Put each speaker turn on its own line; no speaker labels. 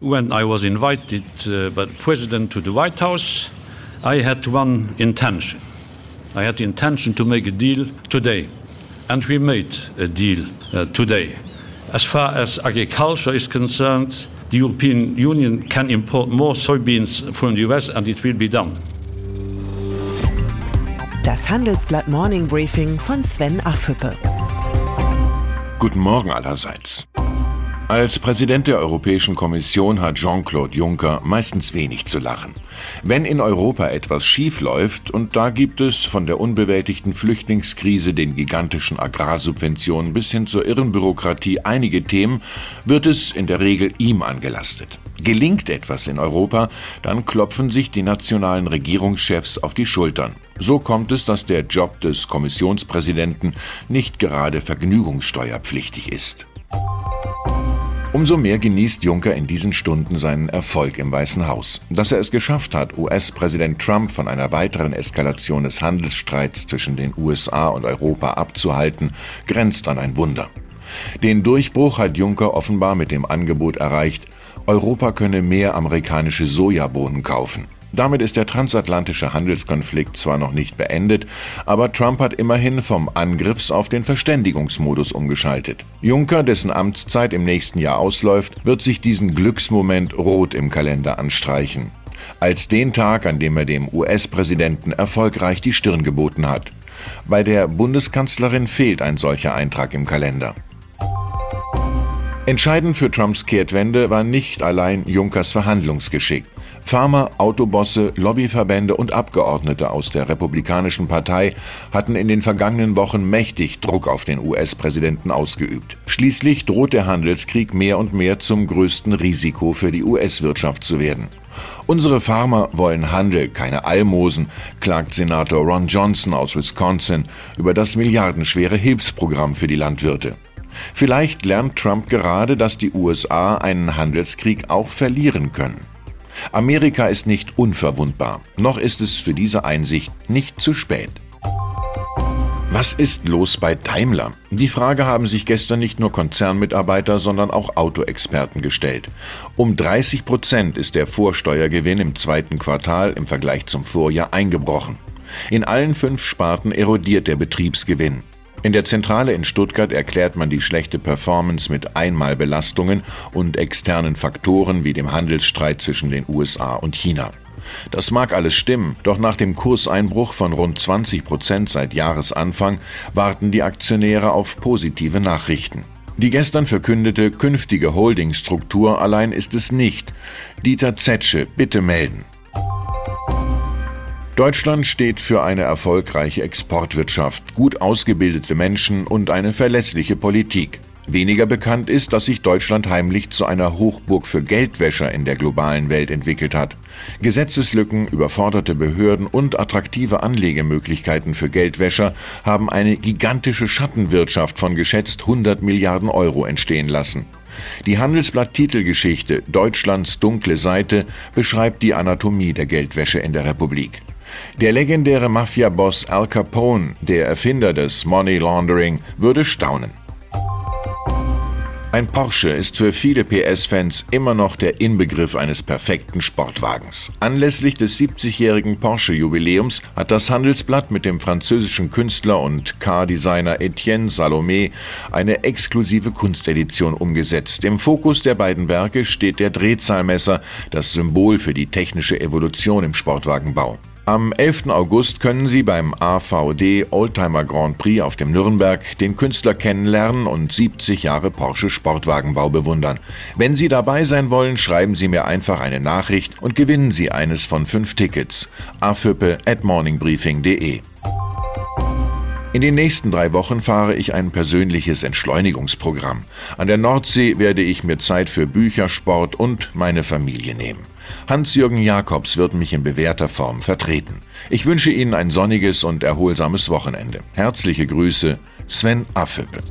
When I was invited uh, by the president to the White House, I had one intention. I had the intention to make a deal today. And we made a deal uh, today. As far as agriculture is concerned, the European Union can import more soybeans from the US and it will be done.
Das Handelsblatt Morning Briefing von Sven Affüppe.
Guten Morgen allerseits. Als Präsident der Europäischen Kommission hat Jean-Claude Juncker meistens wenig zu lachen. Wenn in Europa etwas schief läuft, und da gibt es von der unbewältigten Flüchtlingskrise, den gigantischen Agrarsubventionen bis hin zur irren Bürokratie einige Themen, wird es in der Regel ihm angelastet. Gelingt etwas in Europa, dann klopfen sich die nationalen Regierungschefs auf die Schultern. So kommt es, dass der Job des Kommissionspräsidenten nicht gerade vergnügungssteuerpflichtig ist. Umso mehr genießt Juncker in diesen Stunden seinen Erfolg im Weißen Haus. Dass er es geschafft hat, US-Präsident Trump von einer weiteren Eskalation des Handelsstreits zwischen den USA und Europa abzuhalten, grenzt an ein Wunder. Den Durchbruch hat Juncker offenbar mit dem Angebot erreicht, Europa könne mehr amerikanische Sojabohnen kaufen. Damit ist der transatlantische Handelskonflikt zwar noch nicht beendet, aber Trump hat immerhin vom Angriffs- auf den Verständigungsmodus umgeschaltet. Juncker, dessen Amtszeit im nächsten Jahr ausläuft, wird sich diesen Glücksmoment rot im Kalender anstreichen. Als den Tag, an dem er dem US-Präsidenten erfolgreich die Stirn geboten hat. Bei der Bundeskanzlerin fehlt ein solcher Eintrag im Kalender. Entscheidend für Trumps Kehrtwende war nicht allein Junkers Verhandlungsgeschick. Farmer, Autobosse, Lobbyverbände und Abgeordnete aus der Republikanischen Partei hatten in den vergangenen Wochen mächtig Druck auf den US-Präsidenten ausgeübt. Schließlich droht der Handelskrieg mehr und mehr zum größten Risiko für die US-Wirtschaft zu werden. Unsere Farmer wollen Handel, keine Almosen, klagt Senator Ron Johnson aus Wisconsin über das milliardenschwere Hilfsprogramm für die Landwirte. Vielleicht lernt Trump gerade, dass die USA einen Handelskrieg auch verlieren können. Amerika ist nicht unverwundbar, noch ist es für diese Einsicht nicht zu spät. Was ist los bei Daimler? Die Frage haben sich gestern nicht nur Konzernmitarbeiter, sondern auch Autoexperten gestellt. Um 30 Prozent ist der Vorsteuergewinn im zweiten Quartal im Vergleich zum Vorjahr eingebrochen. In allen fünf Sparten erodiert der Betriebsgewinn. In der Zentrale in Stuttgart erklärt man die schlechte Performance mit Einmalbelastungen und externen Faktoren wie dem Handelsstreit zwischen den USA und China. Das mag alles stimmen, doch nach dem Kurseinbruch von rund 20 Prozent seit Jahresanfang warten die Aktionäre auf positive Nachrichten. Die gestern verkündete künftige Holdingstruktur allein ist es nicht. Dieter Zetsche, bitte melden. Deutschland steht für eine erfolgreiche Exportwirtschaft, gut ausgebildete Menschen und eine verlässliche Politik. Weniger bekannt ist, dass sich Deutschland heimlich zu einer Hochburg für Geldwäscher in der globalen Welt entwickelt hat. Gesetzeslücken, überforderte Behörden und attraktive Anlegemöglichkeiten für Geldwäscher haben eine gigantische Schattenwirtschaft von geschätzt 100 Milliarden Euro entstehen lassen. Die Handelsblatt-Titelgeschichte Deutschlands dunkle Seite beschreibt die Anatomie der Geldwäsche in der Republik. Der legendäre Mafia-Boss Al Capone, der Erfinder des Money Laundering, würde staunen. Ein Porsche ist für viele PS-Fans immer noch der Inbegriff eines perfekten Sportwagens. Anlässlich des 70-jährigen Porsche-Jubiläums hat das Handelsblatt mit dem französischen Künstler und Car-Designer Etienne Salomé eine exklusive Kunstedition umgesetzt. Im Fokus der beiden Werke steht der Drehzahlmesser, das Symbol für die technische Evolution im Sportwagenbau. Am 11. August können Sie beim AVD Oldtimer Grand Prix auf dem Nürnberg den Künstler kennenlernen und 70 Jahre Porsche Sportwagenbau bewundern. Wenn Sie dabei sein wollen, schreiben Sie mir einfach eine Nachricht und gewinnen Sie eines von fünf Tickets. afüppe at morningbriefing.de in den nächsten drei Wochen fahre ich ein persönliches Entschleunigungsprogramm. An der Nordsee werde ich mir Zeit für Bücher, Sport und meine Familie nehmen. Hans-Jürgen Jakobs wird mich in bewährter Form vertreten. Ich wünsche Ihnen ein sonniges und erholsames Wochenende. Herzliche Grüße, Sven Affüppe.